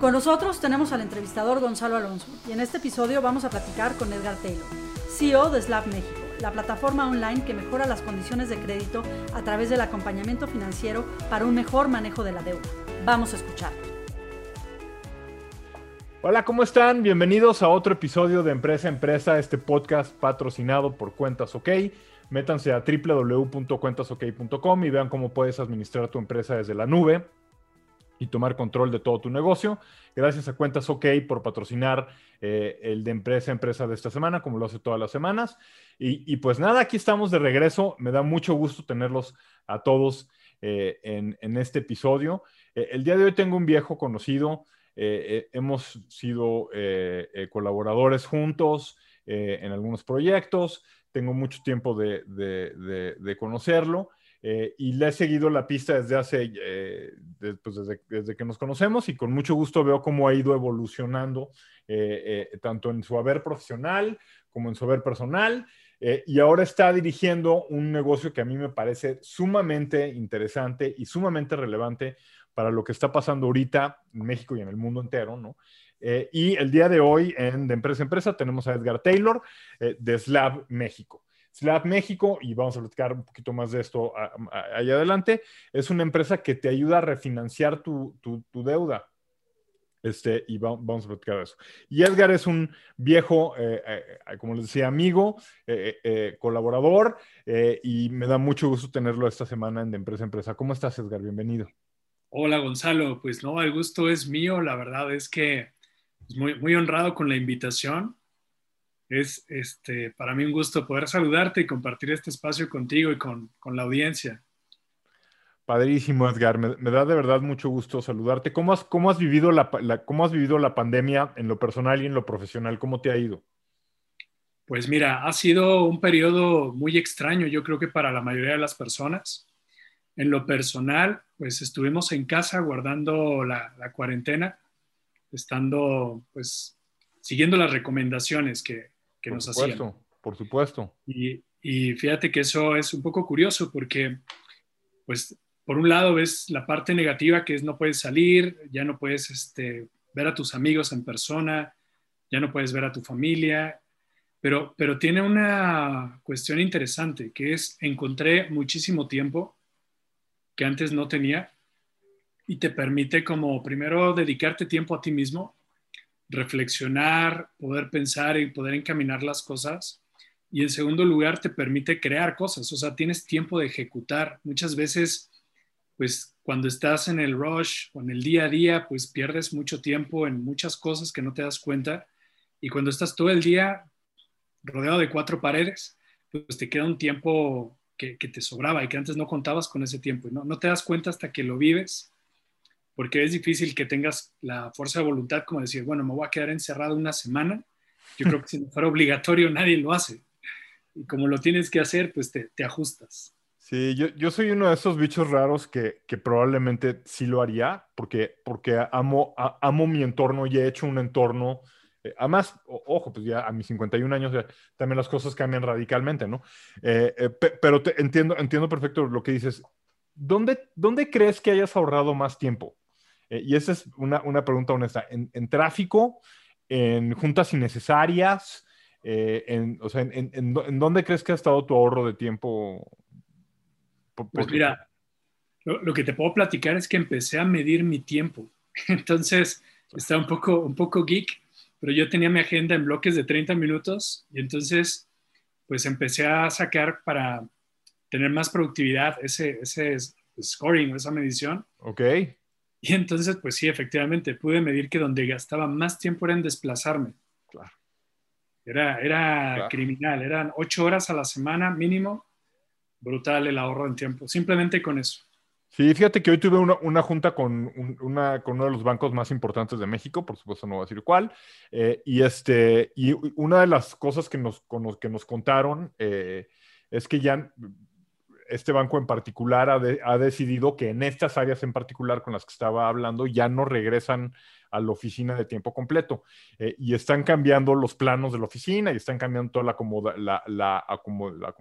Con nosotros tenemos al entrevistador Gonzalo Alonso y en este episodio vamos a platicar con Edgar Taylor, CEO de Slab México, la plataforma online que mejora las condiciones de crédito a través del acompañamiento financiero para un mejor manejo de la deuda. Vamos a escucharlo. Hola, ¿cómo están? Bienvenidos a otro episodio de Empresa a Empresa, este podcast patrocinado por Cuentas OK. Métanse a www.cuentasok.com y vean cómo puedes administrar tu empresa desde la nube y tomar control de todo tu negocio. Gracias a Cuentas OK por patrocinar eh, el de empresa a empresa de esta semana, como lo hace todas las semanas. Y, pues nada, aquí estamos de regreso. Me da mucho gusto tenerlos a todos eh, en, este episodio. Eh, el día de hoy tengo un viejo conocido. hemos sido colaboradores juntos en algunos proyectos. Tengo mucho tiempo de conocerlo. Eh, y le he seguido la pista desde hace, eh, pues, desde, que nos conocemos y con mucho gusto veo cómo ha ido evolucionando eh, tanto en su haber profesional como en su haber personal. y ahora está dirigiendo un negocio que a mí me parece sumamente interesante y sumamente relevante para lo que está pasando ahorita en México y en el mundo entero, ¿no? y el día de hoy en De Empresa a Empresa tenemos a Edgar Taylor de Slab México. Slab México, y vamos a platicar un poquito más de esto allá adelante, es una empresa que te ayuda a refinanciar tu, deuda. Este, y vamos a platicar de eso. Y Edgar es un viejo, eh, eh, como les decía, amigo, eh, colaborador, y me da mucho gusto tenerlo esta semana en De Empresa Empresa. ¿Cómo estás, Edgar? Bienvenido. Hola, Gonzalo. Pues no, el gusto es mío. La verdad es que muy, muy honrado con la invitación. Es este, para mí un gusto poder saludarte y compartir este espacio contigo y con, la audiencia. Padrísimo, Edgar. Me, da de verdad mucho gusto saludarte. ¿Cómo has, cómo has, vivido la, ¿Cómo has vivido la pandemia en lo personal y en lo profesional? ¿Cómo te ha ido? Pues mira, ha sido un periodo muy extraño, yo creo que para la mayoría de las personas. En lo personal, pues estuvimos en casa guardando la, la cuarentena, estando, pues, siguiendo las recomendaciones que, que por nos supuesto, Por supuesto. Y, y, fíjate que eso es un poco curioso porque, pues, por un lado ves la parte negativa que es no puedes salir, ya no puedes este, ver a tus amigos en persona, ya no puedes ver a tu familia, pero, pero tiene una cuestión interesante que es encontré muchísimo tiempo que antes no tenía y te permite como primero dedicarte tiempo a ti mismo reflexionar, poder pensar y poder encaminar las cosas. Y en segundo lugar, te permite crear cosas, o sea, tienes tiempo de ejecutar. Muchas veces, pues cuando estás en el rush o en el día a día, pues pierdes mucho tiempo en muchas cosas que no te das cuenta. Y cuando estás todo el día rodeado de cuatro paredes, pues te queda un tiempo que, te sobraba y que antes no contabas con ese tiempo. no, no te das cuenta hasta que lo vives porque es difícil que tengas la fuerza de voluntad como decir, bueno, me voy a quedar encerrado una semana. Yo creo que si no fuera obligatorio nadie lo hace. Y como lo tienes que hacer, pues te, te ajustas. Sí, yo, yo, soy uno de esos bichos raros que, que probablemente sí lo haría, porque, porque amo, amo mi entorno y he hecho un entorno. Eh, además, ojo, pues ya a mis 51 años también las cosas cambian radicalmente, ¿no? Eh, eh, pero te, entiendo, entiendo perfecto lo que dices. ¿Dónde, ¿Dónde crees que hayas ahorrado más tiempo? Eh, y esa es una, una pregunta honesta. ¿En, tráfico? ¿En juntas innecesarias? Eh, en, o sea, en, en, dónde crees que ha estado tu ahorro de tiempo? Pues mira, lo, que te puedo platicar es que empecé a medir mi tiempo. Entonces, está un poco, un poco geek, pero yo tenía mi agenda en bloques de 30 minutos y entonces, pues empecé a sacar para tener más productividad ese, ese scoring, esa medición. Ok. Y entonces, pues sí, efectivamente, pude medir que donde gastaba más tiempo era en desplazarme. Claro. Era, era criminal, eran ocho horas a la semana mínimo. Brutal el ahorro en tiempo, simplemente con eso. Sí, fíjate que hoy tuve una, junta con, una, con uno de los bancos más importantes de México, por supuesto no voy a decir cuál, eh, y, este, y una de las cosas que nos, que nos contaron eh, es que ya este banco en particular ha, decidido que en estas áreas en particular con las que estaba hablando ya no regresan a la oficina de tiempo completo eh, y están cambiando los planos de la oficina y están cambiando toda la, acomoda, la, la, la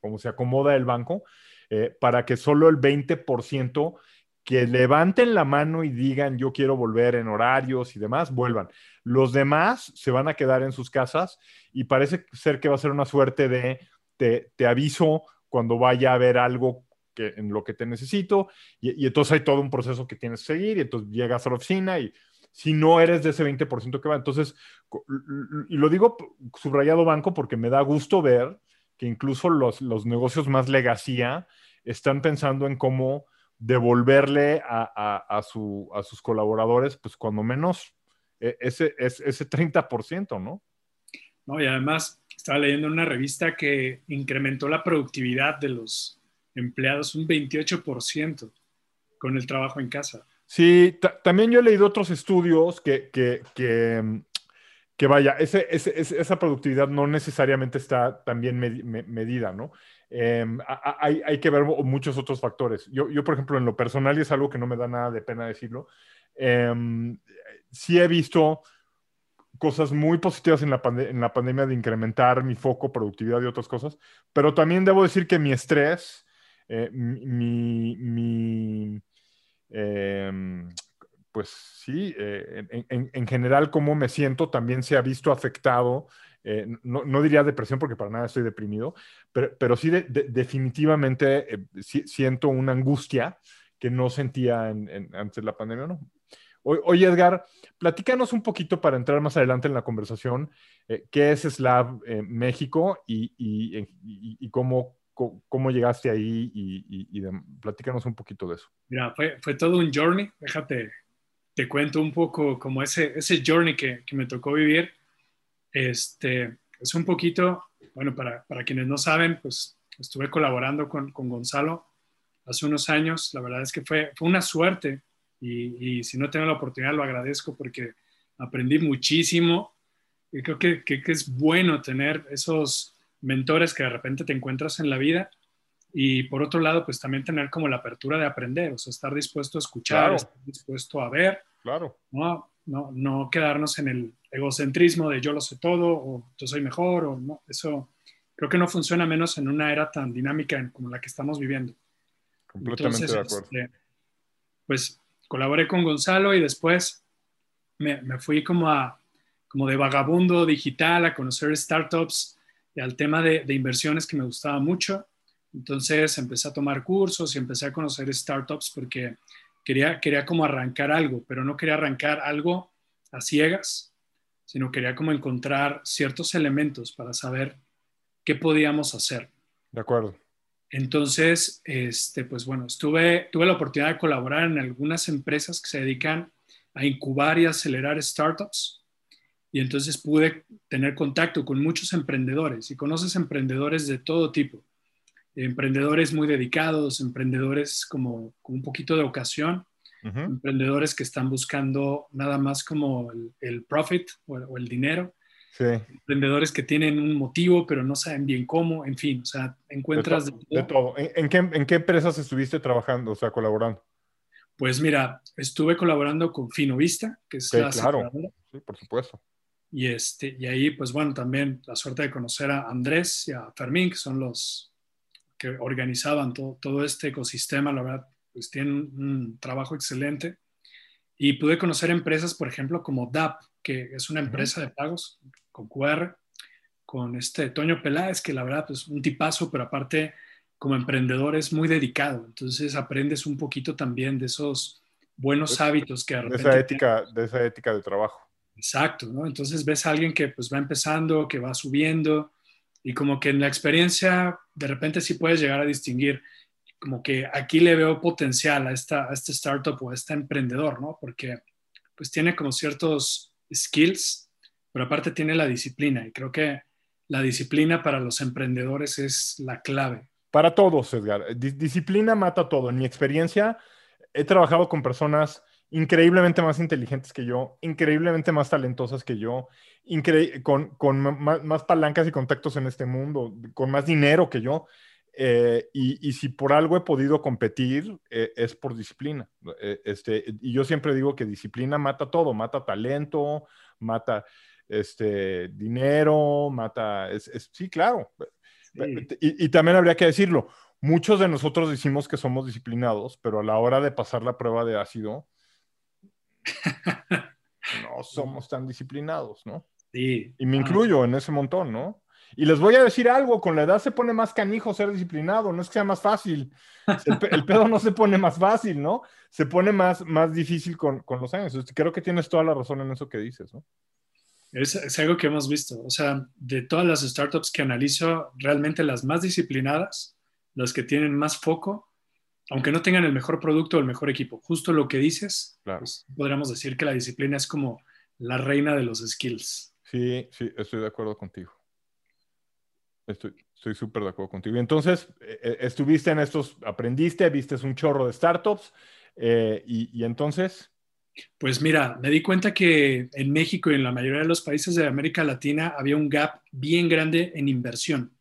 como se acomoda el banco eh, para que solo el 20% que levanten la mano y digan yo quiero volver en horarios y demás, vuelvan. Los demás se van a quedar en sus casas y parece ser que va a ser una suerte de te, aviso cuando vaya a haber algo que, en lo que te necesito y, entonces hay todo un proceso que tienes que seguir y entonces llegas a la oficina y si no eres de ese 20% que va, entonces, y lo digo subrayado banco porque me da gusto ver que incluso los, los negocios más legacía están pensando en cómo devolverle a, a, su, a sus colaboradores, pues cuando menos e, ese, ese 30%, ¿no? No, y además estaba leyendo una revista que incrementó la productividad de los empleados un 28% con el trabajo en casa. Sí, también yo he leído otros estudios que, que, que, vaya, esa productividad no necesariamente está también medida, ¿no? Em, hay, que ver muchos otros factores. Yo, yo, por ejemplo, en lo personal, y es algo que no me da nada de pena decirlo, eh, sí he visto cosas muy positivas en la, en la pandemia de incrementar mi foco, productividad y otras cosas, pero también debo decir que mi estrés, eh, mi, mi em, pues sí, eh, en, general cómo me siento también se ha visto afectado. Eh, no, diría depresión porque para nada estoy deprimido, pero, sí definitivamente eh, siento una angustia que no sentía antes de la pandemia, ¿no? Oye, Edgar, platícanos un poquito para entrar más adelante en la conversación, qué es Slav México y, cómo, cómo, llegaste ahí y, platícanos un poquito de eso. Mira, fue, fue todo un journey, déjate te cuento un poco como ese, ese journey que, que me tocó vivir. Este, es un poquito, bueno, para, para quienes no saben, pues estuve colaborando con, con, Gonzalo hace unos años. La verdad es que fue, fue una suerte y, y, si no tengo la oportunidad lo agradezco porque aprendí muchísimo y creo que, que, que, es bueno tener esos mentores que de repente te encuentras en la vida y por otro lado, pues también tener como la apertura de aprender, o sea, estar dispuesto a escuchar, estar dispuesto a ver. Claro. ¿no? No, no quedarnos en el egocentrismo de yo lo sé todo o yo soy mejor o no. Eso creo que no funciona menos en una era tan dinámica como la que estamos viviendo. Completamente de acuerdo. Este, pues colaboré con Gonzalo y después me, fui como, a, como de vagabundo digital a conocer startups y al tema de, de inversiones que me gustaba mucho entonces empecé a tomar cursos y empecé a conocer startups porque quería, quería como arrancar algo, pero no quería arrancar algo a ciegas, sino quería como encontrar ciertos elementos para saber qué podíamos hacer. De acuerdo. Entonces, este, pues bueno, estuve, tuve la oportunidad de colaborar en algunas empresas que se dedican a incubar y acelerar startups. Y entonces pude tener contacto con muchos emprendedores y conoces emprendedores de todo tipo. Emprendedores muy dedicados, emprendedores como con un poquito de ocasión, emprendedores que están buscando nada más como el, profit o, el dinero, emprendedores que tienen un motivo pero no saben bien cómo, en fin, o sea, encuentras de, todo. ¿En, qué, ¿En, qué, empresas estuviste trabajando, o sea, colaborando? Pues mira, estuve colaborando con Finovista, que es la claro, sí, por supuesto. Y, este, y ahí, pues bueno, también la suerte de conocer a Andrés y a Fermín, que son los, que organizaban todo, todo este ecosistema, la verdad, pues tienen un trabajo excelente. Y pude conocer empresas, por ejemplo, como DAP, que es una empresa de pagos con QR, con este Toño Peláez, que la verdad es pues, un tipazo, pero aparte como emprendedor es muy dedicado. Entonces aprendes un poquito también de esos buenos hábitos que de, repente esa ética, de esa ética de trabajo. Exacto, ¿no? Entonces ves a alguien que pues va empezando, que va subiendo, y como que en la experiencia de repente sí puedes llegar a distinguir como que aquí le veo potencial a, esta, a este startup o a este emprendedor, ¿no? Porque pues tiene como ciertos skills, pero aparte tiene la disciplina y creo que la disciplina para los emprendedores es la clave Para todos, Edgar. disciplina mata todo. En mi experiencia, he trabajado con personas increíblemente más inteligentes que yo, increíblemente más talentosas que yo, con, más, palancas y contactos en este mundo, con más dinero que yo. Eh, y, si por algo he podido competir, eh, es por disciplina. Eh, este, y yo siempre digo que disciplina mata todo, mata talento, mata este, dinero, mata... sí, claro. Y, y, también habría que decirlo, muchos de nosotros decimos que somos disciplinados, pero a la hora de pasar la prueba de ácido, no somos tan disciplinados, ¿no? Sí. Y me incluyo en ese montón, ¿no? Y les voy a decir algo, con la edad se pone más canijo ser disciplinado, no es que sea más fácil. El, pedo no se pone más fácil, ¿no? Se pone más, más difícil con, con los años. Creo que tienes toda la razón en eso que dices, ¿no? Es, es, algo que hemos visto. O sea, de todas las startups que analizo, realmente las más disciplinadas, las que tienen más foco, aunque no tengan el mejor producto o el mejor equipo, justo lo que dices, pues, podríamos decir que la disciplina es como la reina de los skills. Sí, sí, estoy de acuerdo contigo. Estoy súper de acuerdo contigo. Entonces, eh, eh, estuviste en estos, aprendiste, viste un chorro de startups eh, y, y, entonces... Pues mira, me di cuenta que en México y en la mayoría de los países de América Latina había un gap bien grande en inversión.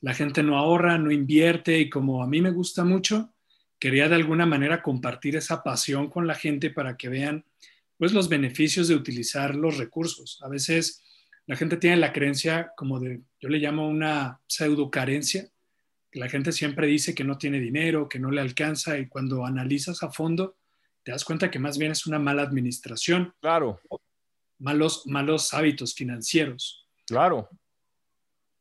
La gente no ahorra, no invierte y como a mí me gusta mucho, quería de alguna manera compartir esa pasión con la gente para que vean pues los beneficios de utilizar los recursos. A veces la gente tiene la creencia como de, yo le llamo una pseudo carencia, la gente siempre dice que no tiene dinero, que no le alcanza y cuando analizas a fondo te das cuenta que más bien es una mala administración. Claro. Malos, malos hábitos financieros. Claro.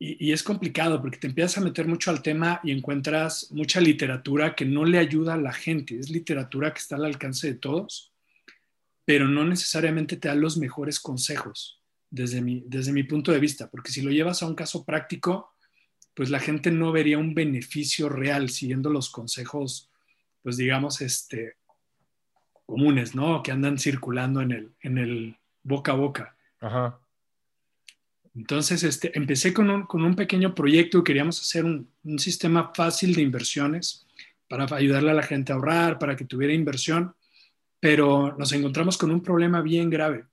Y, es complicado porque te empiezas a meter mucho al tema y encuentras mucha literatura que no le ayuda a la gente. Es literatura que está al alcance de todos, pero no necesariamente te da los mejores consejos desde mi, desde mi punto de vista, porque si lo llevas a un caso práctico, pues la gente no vería un beneficio real siguiendo los consejos, pues digamos, este, comunes, ¿no? Que andan circulando en el, en el boca a boca. Ajá. Entonces, este, empecé con un, pequeño proyecto, queríamos hacer un, sistema fácil de inversiones para ayudarle a la gente a ahorrar, para que tuviera inversión, pero nos encontramos con un problema bien grave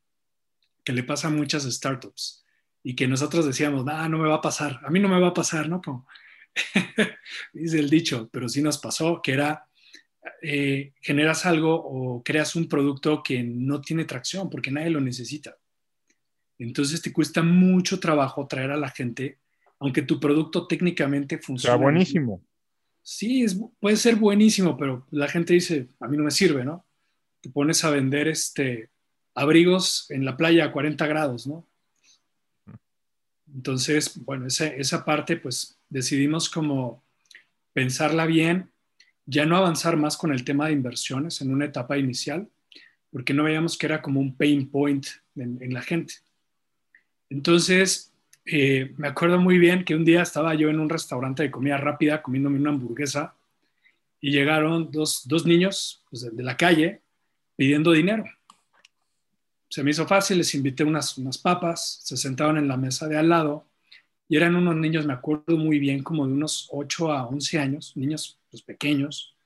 que le pasa a muchas startups y que nosotros decíamos, ah, no me va a pasar, a mí no me va a pasar, ¿no? Como dice el dicho, pero sí nos pasó, que era, eh, generas algo o creas un producto que no tiene tracción porque nadie lo necesita entonces te cuesta mucho trabajo traer a la gente, aunque tu producto técnicamente funcione. Está buenísimo. Sí, puede ser buenísimo, pero la gente dice, a mí no me sirve, ¿no? Te pones a vender este, abrigos en la playa a 40 grados, ¿no? Entonces, bueno, esa, esa parte, pues decidimos como pensarla bien, ya no avanzar más con el tema de inversiones en una etapa inicial, porque no veíamos que era como un pain point en la gente. Entonces, eh, me acuerdo muy bien que un día estaba yo en un restaurante de comida rápida comiéndome una hamburguesa y llegaron dos, niños pues, de, la calle pidiendo dinero. Se me hizo fácil, les invité unas, unas papas, se sentaron en la mesa de al lado y eran unos niños, me acuerdo muy bien, como de unos 8 a 11 años, niños pues, pequeños,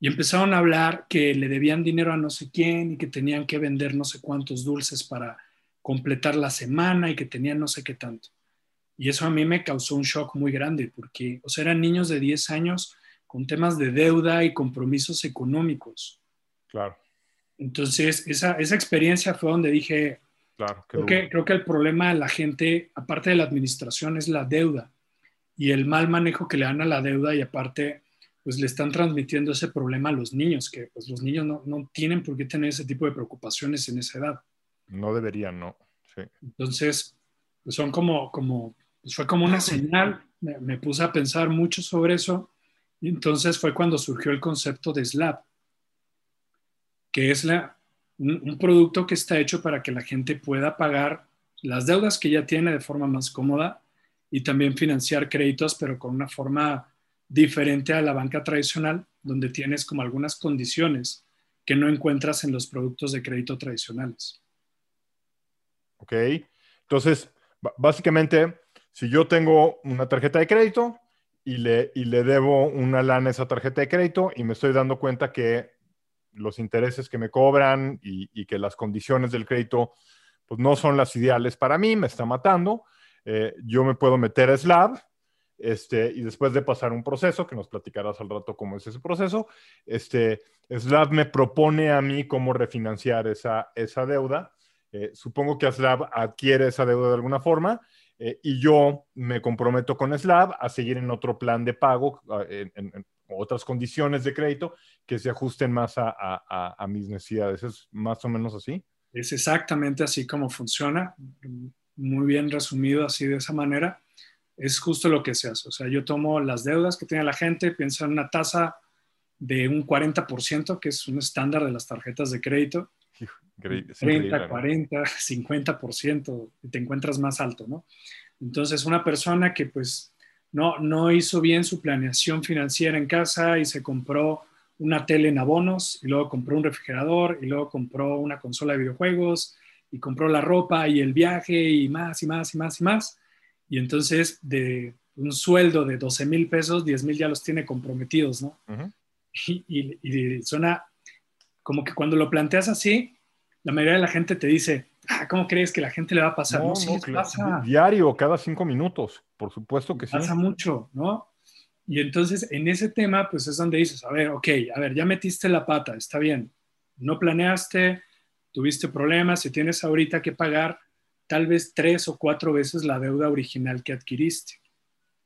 y empezaron a hablar que le debían dinero a no sé quién y que tenían que vender no sé cuántos dulces para completar la semana y que tenían no sé qué tanto. Y eso a mí me causó un shock muy grande porque, o sea, eran niños de 10 años con temas de deuda y compromisos económicos. Claro. Entonces, esa, esa experiencia fue donde dije, claro, creo, que, creo que el problema de la gente, aparte de la administración, es la deuda y el mal manejo que le dan a la deuda y aparte, pues le están transmitiendo ese problema a los niños, que pues los niños no, no tienen por qué tener ese tipo de preocupaciones en esa edad. No deberían, no. Entonces, pues son como, como, pues fue como una señal, me, puse a pensar mucho sobre eso, y entonces fue cuando surgió el concepto de Slab, que es la, un, producto que está hecho para que la gente pueda pagar las deudas que ya tiene de forma más cómoda y también financiar créditos, pero con una forma diferente a la banca tradicional, donde tienes como algunas condiciones que no encuentras en los productos de crédito tradicionales. ¿ok? Entonces, básicamente, si yo tengo una tarjeta de crédito y le, y le debo una lana a esa tarjeta de crédito y me estoy dando cuenta que los intereses que me cobran y, que las condiciones del crédito pues no son las ideales para mí, me está matando. Eh, yo me puedo meter a Slab este, y después de pasar un proceso, que nos platicarás al rato cómo es ese proceso, este, Slab me propone a mí cómo refinanciar esa, esa deuda. Eh, supongo que Slab adquiere esa deuda de alguna forma eh, y yo me comprometo con Slab a seguir en otro plan de pago, en, otras condiciones de crédito que se ajusten más a, mis necesidades. ¿Es más o menos así? Es exactamente así como funciona. Muy bien resumido así de esa manera. Es justo lo que se hace. O sea, yo tomo las deudas que tiene la gente, pienso en una tasa de un 40%, que es un estándar de las tarjetas de crédito. 30, 40, 50%, y te encuentras más alto, ¿no? Entonces, una persona que pues no, no hizo bien su planeación financiera en casa y se compró una tele en abonos y luego compró un refrigerador y luego compró una consola de videojuegos y compró la ropa y el viaje y más y más y más y más. Y entonces de un sueldo de 12 mil pesos, 10 mil ya los tiene comprometidos, ¿no? y, y, y, suena como que cuando lo planteas así, la mayoría de la gente te dice, ah, ¿cómo crees que la gente le va a pasar? No, no, pasa. Diario, cada cinco minutos, por supuesto que sí. Pasa mucho, ¿no? Y entonces en ese tema, pues es donde dices, a ver, ok, a ver, ya metiste la pata, está bien, no planeaste, tuviste problemas y tienes ahorita que pagar tal vez tres o cuatro veces la deuda original que adquiriste.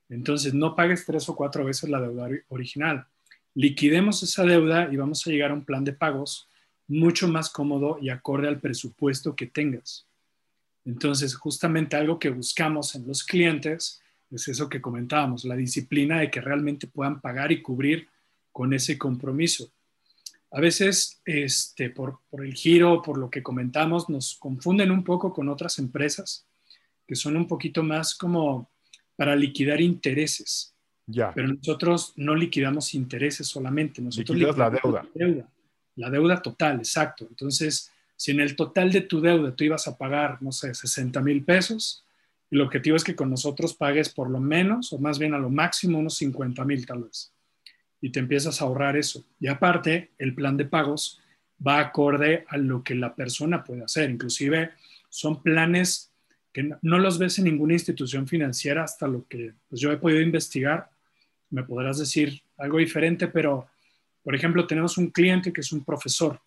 Entonces, no pagues tres o cuatro veces la deuda original. Liquidemos esa deuda y vamos a llegar a un plan de pagos mucho más cómodo y acorde al presupuesto que tengas. Entonces, justamente algo que buscamos en los clientes es eso que comentábamos, la disciplina de que realmente puedan pagar y cubrir con ese compromiso. A veces, este, por, por el giro, por lo que comentamos, nos confunden un poco con otras empresas que son un poquito más como para liquidar intereses. Ya. Pero nosotros no liquidamos intereses solamente. Nosotros liquidamos la deuda. deuda. La deuda total, exacto. Entonces, si en el total de tu deuda tú ibas a pagar, no sé, 60 mil pesos, el objetivo es que con nosotros pagues por lo menos, o más bien a lo máximo, unos 50 mil tal vez. Y te empiezas a ahorrar eso. Y aparte, el plan de pagos va acorde a lo que la persona puede hacer. Inclusive son planes que no, los ves en ninguna institución financiera hasta lo que pues, yo he podido investigar. Me podrás decir algo diferente, pero por ejemplo, tenemos un cliente que es un profesor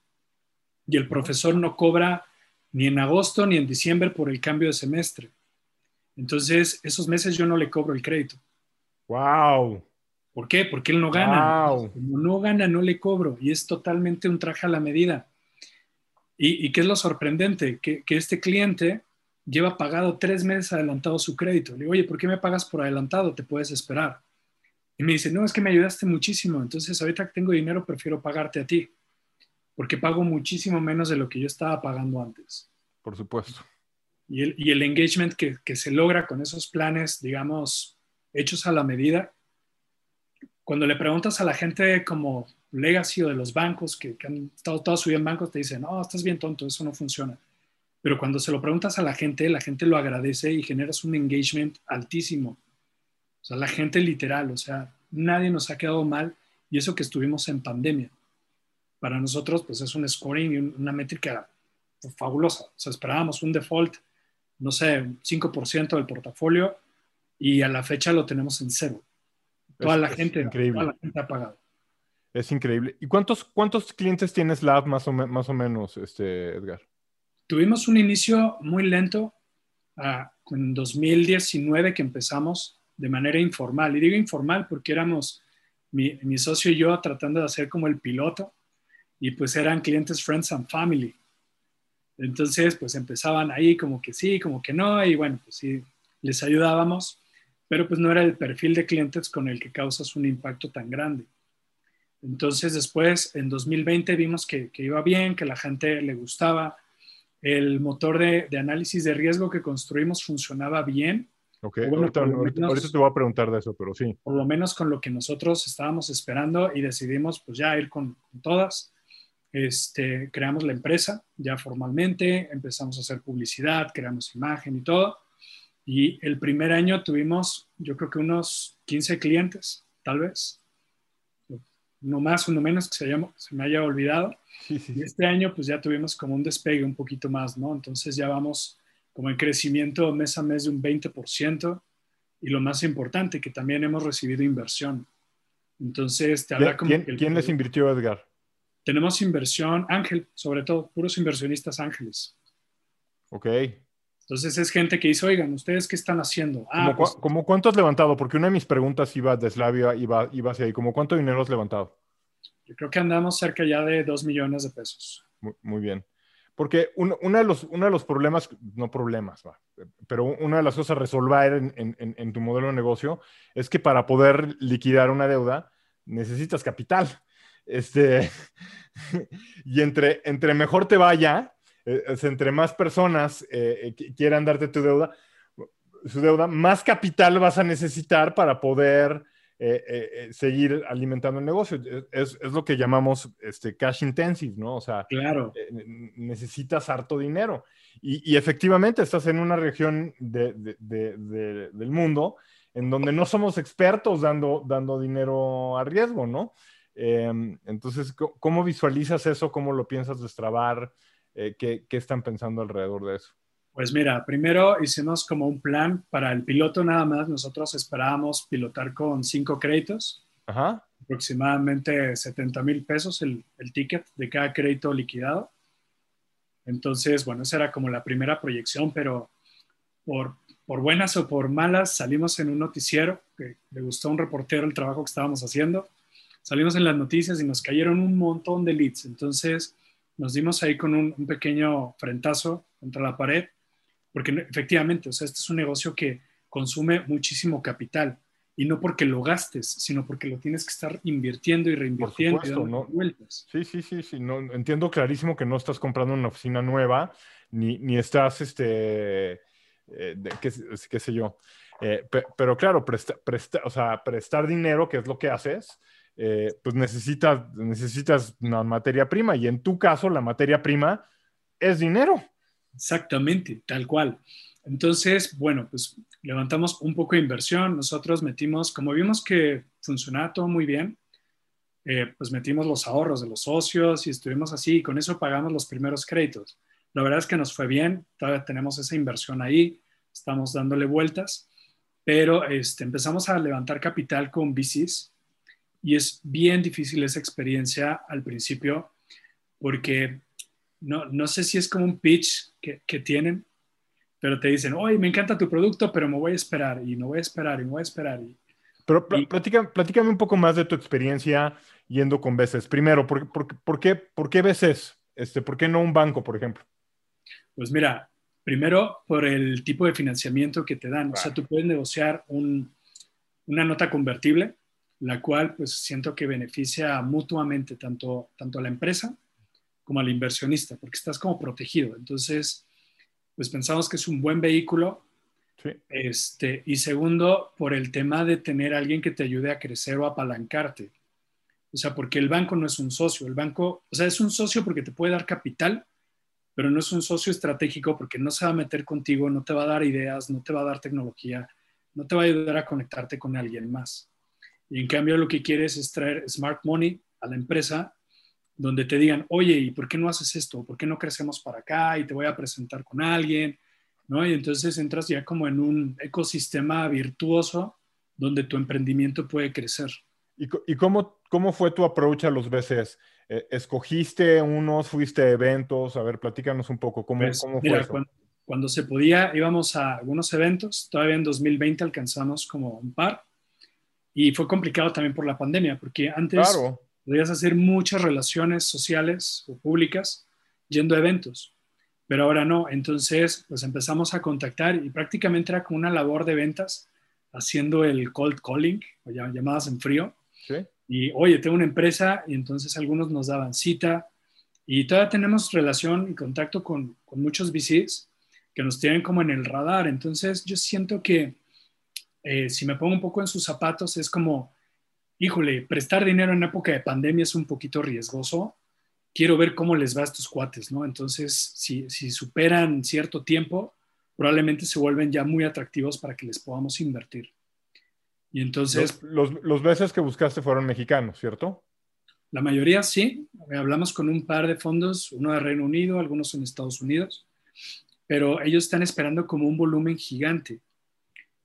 y el profesor no cobra ni en agosto ni en diciembre por el cambio de semestre. Entonces, esos meses yo no le cobro el crédito. ¡Wow! ¿Por qué? Porque él no gana. Como no gana, no le cobro. Y es totalmente un traje a la medida. ¿Y, qué es lo sorprendente? Que, que, este cliente lleva pagado tres meses adelantado su crédito. Le digo, oye, ¿por qué me pagas por adelantado? Te puedes esperar. Y me dice, no, es que me ayudaste muchísimo, entonces ahorita que tengo dinero prefiero pagarte a ti, porque pago muchísimo menos de lo que yo estaba pagando antes. Por supuesto. Y el, y el engagement que, que, se logra con esos planes, digamos, hechos a la medida, cuando le preguntas a la gente como legacy o de los bancos que, que han estado toda su vida en bancos, te dicen, no, estás bien tonto, eso no funciona. Pero cuando se lo preguntas a la gente, la gente lo agradece y generas un engagement altísimo sea, la gente literal, o sea, nadie nos ha quedado mal y eso que estuvimos en pandemia. Para nosotros, pues es un scoring y una métrica fabulosa. O sea, esperábamos un default, no sé, 5% del portafolio y a la fecha lo tenemos en cero. Toda, la, gente, increíble. toda la gente ha pagado. Es increíble. ¿Y cuántos, cuántos clientes tienes Lab más o, más o menos, este, Edgar? Tuvimos un inicio muy lento. Ah, en 2019 que empezamos, de manera informal. Y digo informal porque éramos mi, socio y yo tratando de hacer como el piloto y pues eran clientes friends and family. Entonces pues empezaban ahí como que sí, como que no y bueno, pues sí, les ayudábamos, pero pues no era el perfil de clientes con el que causas un impacto tan grande. Entonces después, en 2020 vimos que, que iba bien, que la gente le gustaba, el motor de análisis de riesgo que construimos funcionaba bien, Ok, ahorita, te voy a preguntar de eso, pero sí. Por lo menos con lo que nosotros estábamos esperando y decidimos pues ya ir con, todas. Este, creamos la empresa ya formalmente, empezamos a hacer publicidad, creamos imagen y todo. Y el primer año tuvimos yo creo que unos 15 clientes, tal vez. Uno más, uno menos, que se, se me haya olvidado. Y este año pues ya tuvimos como un despegue un poquito más, ¿no? Entonces ya vamos como en crecimiento mes a mes de un 20% y lo más importante, que también hemos recibido inversión. Entonces te habla como... ¿Quién, ¿quién les invirtió, Edgar? Tenemos inversión, Ángel, sobre todo, puros inversionistas ángeles. Ok. Entonces es gente que dice, oigan, ¿ustedes qué están haciendo? Ah, ¿Cómo, pues cuánto has levantado? Porque una de mis preguntas iba de Slavia, iba, iba hacia ahí. ¿Cómo cuánto dinero has levantado? Yo creo que andamos cerca ya de 2 millones de pesos. Muy, bien. Porque uno, de los, problemas, no problemas, pero una de las cosas a resolver en, tu modelo de negocio es que para poder liquidar una deuda necesitas capital. Este, y entre, entre mejor te vaya, eh, entre más personas eh, quieran darte tu deuda, su deuda, más capital vas a necesitar para poder eh, eh, eh, seguir alimentando el negocio. Es, es, lo que llamamos este, cash intensive, ¿no? O sea, claro. necesitas harto dinero. Y, y, efectivamente estás en una región de, de, del mundo en donde no somos expertos dando, dando dinero a riesgo, ¿no? Em, entonces, ¿cómo visualizas eso? ¿Cómo lo piensas destrabar? ¿qué, ¿Qué están pensando alrededor de eso? Pues mira, primero hicimos como un plan para el piloto nada más. Nosotros esperábamos pilotar con cinco créditos, aproximadamente 70 mil pesos el, el, ticket de cada crédito liquidado. Entonces, bueno, esa era como la primera proyección, pero por, por buenas o por malas salimos en un noticiero que le gustó a un reportero el trabajo que estábamos haciendo. Salimos en las noticias y nos cayeron un montón de leads. Entonces, nos dimos ahí con un, un pequeño frentazo contra la pared porque efectivamente, o sea, este es un negocio que consume muchísimo capital y no porque lo gastes, sino porque lo tienes que estar invirtiendo y reinvirtiendo y dando vueltas. Sí, sí, sí, sí. No, entiendo clarísimo que no estás comprando una oficina nueva, ni, ni estás, este, eh, qué, sé yo. Eh, pero claro, presta, presta, o sea, prestar dinero, que es lo que haces, eh, pues necesitas, necesitas una materia prima y en tu caso la materia prima es dinero. Exactamente, tal cual. Entonces, bueno, pues levantamos un poco de inversión. Nosotros metimos, como vimos que funcionaba todo muy bien, eh, pues metimos los ahorros de los socios y estuvimos así y con eso pagamos los primeros créditos. La verdad es que nos fue bien, todavía tenemos esa inversión ahí, estamos dándole vueltas, pero este, empezamos a levantar capital con VCs y es bien difícil esa experiencia al principio porque no, no sé si es como un pitch que, que tienen, pero te dicen, oye, me encanta tu producto, pero me voy a esperar y me voy a esperar y me voy a esperar. Y, pero platícame, un poco más de tu experiencia yendo con veces. Primero, ¿por, por, por qué, por qué veces? Este, ¿Por qué no un banco, por ejemplo? Pues mira, primero por el tipo de financiamiento que te dan. O sea, tú puedes negociar un, una nota convertible, la cual pues siento que beneficia mutuamente tanto, tanto a la empresa como al inversionista, porque estás como protegido. Entonces, pues pensamos que es un buen vehículo. Este, y segundo, por el tema de tener a alguien que te ayude a crecer o apalancarte. O sea, porque el banco no es un socio. El banco, o sea, es un socio porque te puede dar capital, pero no es un socio estratégico porque no se va a meter contigo, no te va a dar ideas, no te va a dar tecnología, no te va a ayudar a conectarte con alguien más. Y en cambio lo que quieres es traer smart money a la empresa donde te digan, oye, ¿y por qué no haces esto? ¿Por qué no crecemos para acá? Y te voy a presentar con alguien, ¿no? Y entonces entras ya como en un ecosistema virtuoso donde tu emprendimiento puede crecer. ¿Y, cómo, cómo fue tu approach a los BCs? Eh, ¿Escogiste unos, fuiste a eventos? A ver, platícanos un poco, ¿cómo, pues, fue eso? Cuando, cuando, se podía, íbamos a algunos eventos, todavía en 2020 alcanzamos como un par, y fue complicado también por la pandemia, porque antes... Claro podías hacer muchas relaciones sociales o públicas yendo a eventos, pero ahora no. Entonces, pues empezamos a contactar y prácticamente era como una labor de ventas, haciendo el cold calling, o llamadas en frío. Y, oye, tengo una empresa y entonces algunos nos daban cita y todavía tenemos relación y contacto con, con muchos VCs que nos tienen como en el radar. Entonces, yo siento que eh, si me pongo un poco en sus zapatos, es como híjole, prestar dinero en época de pandemia es un poquito riesgoso. Quiero ver cómo les va a estos cuates, ¿no? Entonces, si, superan cierto tiempo, probablemente se vuelven ya muy atractivos para que les podamos invertir. Y entonces... Los, los, veces que buscaste fueron mexicanos, ¿cierto? La mayoría sí. Hablamos con un par de fondos, uno de Reino Unido, algunos en Estados Unidos, pero ellos están esperando como un volumen gigante.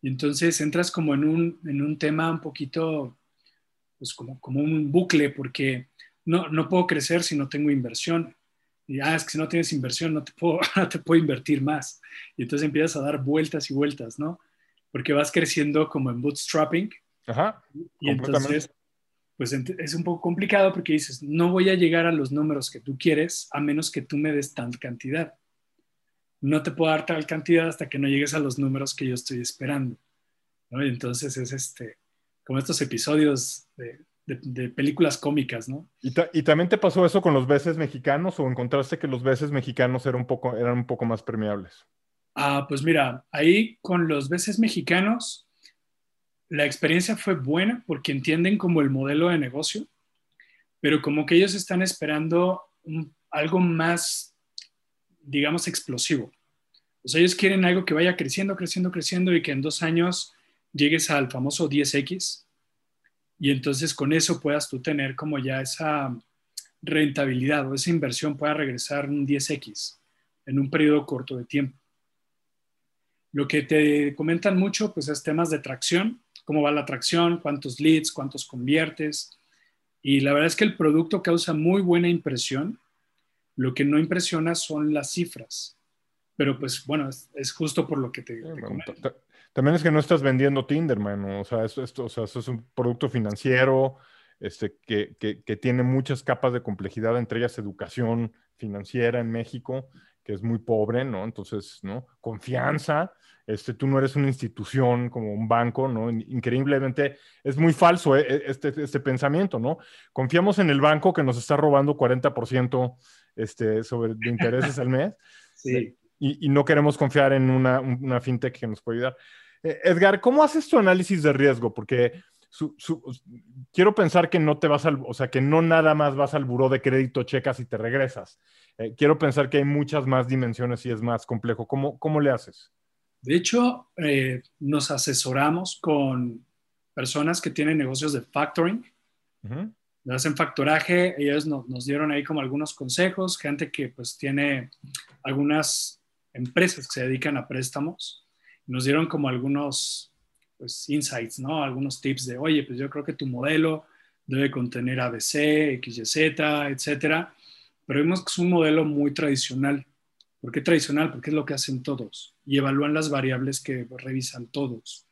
Y entonces entras como en un, en un tema un poquito, pues como, como un bucle, porque no, no puedo crecer si no tengo inversión. Y ah, es que si no tienes inversión no te puedo, no te puedo invertir más. Y entonces empiezas a dar vueltas y vueltas, ¿no? Porque vas creciendo como en bootstrapping. Ajá. Y entonces, pues es un poco complicado porque dices, no voy a llegar a los números que tú quieres a menos que tú me des tal cantidad no te puedo dar tal cantidad hasta que no llegues a los números que yo estoy esperando. ¿no? Y entonces es este, como estos episodios de, películas cómicas, ¿no? ¿Y, también te pasó eso con los veces mexicanos o encontraste que los veces mexicanos eran un poco, eran un poco más permeables? Ah, pues mira, ahí con los veces mexicanos, la experiencia fue buena porque entienden como el modelo de negocio, pero como que ellos están esperando algo más digamos, explosivo. O sea, ellos quieren algo que vaya creciendo, creciendo, creciendo y que en dos años llegues al famoso 10X y entonces con eso puedas tú tener como ya esa rentabilidad o esa inversión pueda regresar un 10X en un periodo corto de tiempo. Lo que te comentan mucho pues es temas de tracción, cómo va la tracción, cuántos leads, cuántos conviertes. Y la verdad es que el producto causa muy buena impresión lo que no impresiona son las cifras. Pero pues bueno, es, justo por lo que te, También es que no estás vendiendo Tinder, mano. O sea, esto, o sea, eso es un producto financiero este, que, que, tiene muchas capas de complejidad, entre ellas educación financiera en México, que es muy pobre, ¿no? Entonces, ¿no? Confianza. Este, tú no eres una institución como un banco, ¿no? Increíblemente es muy falso eh, este, este pensamiento, ¿no? Confiamos en el banco que nos está robando 40% este, sobre, de intereses al mes. Sí. Y, no queremos confiar en una, una, fintech que nos puede ayudar. Eh, Edgar, ¿cómo haces tu análisis de riesgo? Porque quiero pensar que no te vas al, o sea, que no nada más vas al buró de crédito, checas y te regresas. Eh, quiero pensar que hay muchas más dimensiones y es más complejo. ¿Cómo, cómo le haces? De hecho, eh, nos asesoramos con personas que tienen negocios de factoring hacen factoraje, ellos nos, dieron ahí como algunos consejos, gente que pues tiene algunas empresas que se dedican a préstamos, nos dieron como algunos pues insights, ¿no? Algunos tips de, oye, pues yo creo que tu modelo debe contener ABC, XYZ, etcétera, pero vemos que es un modelo muy tradicional. ¿Por qué tradicional? Porque es lo que hacen todos y evalúan las variables que revisan todos.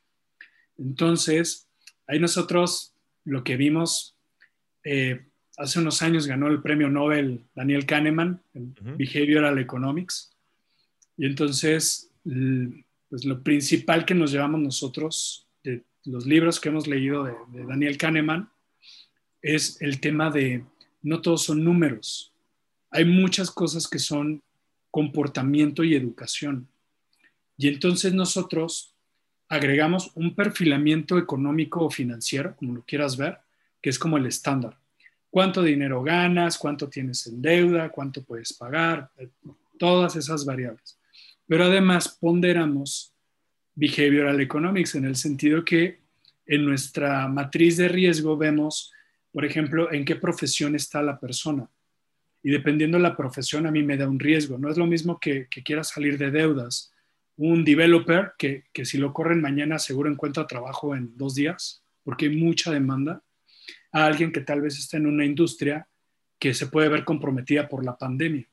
Entonces, ahí nosotros lo que vimos eh, hace unos años ganó el premio Nobel Daniel Kahneman en Behavioral Economics. Y entonces, pues lo principal que nos llevamos nosotros de los libros que hemos leído de, Daniel Kahneman es el tema de no todos son números. Hay muchas cosas que son comportamiento y educación. Y entonces nosotros agregamos un perfilamiento económico o financiero, como lo quieras ver, que es como el estándar. ¿Cuánto dinero ganas? ¿Cuánto tienes en deuda? ¿Cuánto puedes pagar? Todas esas variables. Pero además ponderamos behavioral economics en el sentido que en nuestra matriz de riesgo vemos, por ejemplo, en qué profesión está la persona. Y dependiendo de la profesión, a mí me da un riesgo. No es lo mismo que, que quiera salir de deudas. Un developer que, que si lo corren mañana seguro encuentra trabajo en dos días, porque hay mucha demanda a alguien que tal vez está en una industria que se puede ver comprometida por la pandemia.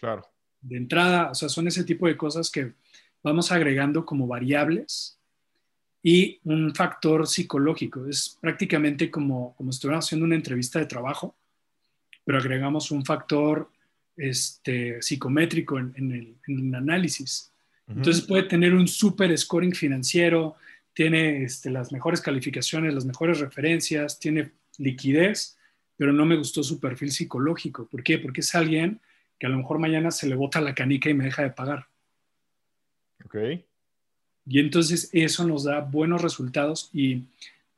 Claro. De entrada, o sea, son ese tipo de cosas que vamos agregando como variables y un factor psicológico. Es prácticamente como, como si estuviéramos haciendo una entrevista de trabajo, pero agregamos un factor este, psicométrico en, el, análisis. Entonces puede tener un super scoring financiero, tiene este, las mejores calificaciones, las mejores referencias, tiene liquidez, pero no me gustó su perfil psicológico. ¿Por qué? Porque es alguien que a lo mejor mañana se le bota la canica y me deja de pagar. Ok. Y entonces eso nos da buenos resultados y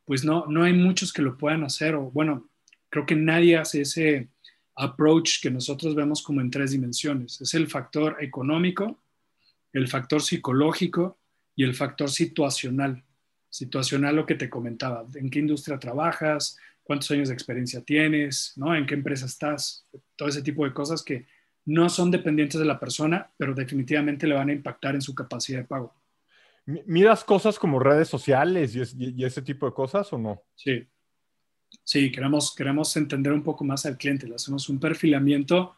pues no, no hay muchos que lo puedan hacer o bueno, creo que nadie hace ese approach que nosotros vemos como en tres dimensiones. Es el factor económico, el factor psicológico y el factor situacional. situacional lo que te comentaba, en qué industria trabajas, cuántos años de experiencia tienes, ¿no? En qué empresa estás, todo ese tipo de cosas que no son dependientes de la persona, pero definitivamente le van a impactar en su capacidad de pago. ¿Miras cosas como redes sociales y, ese tipo de cosas o no? Sí. Sí, queremos, queremos entender un poco más al cliente. Le hacemos un perfilamiento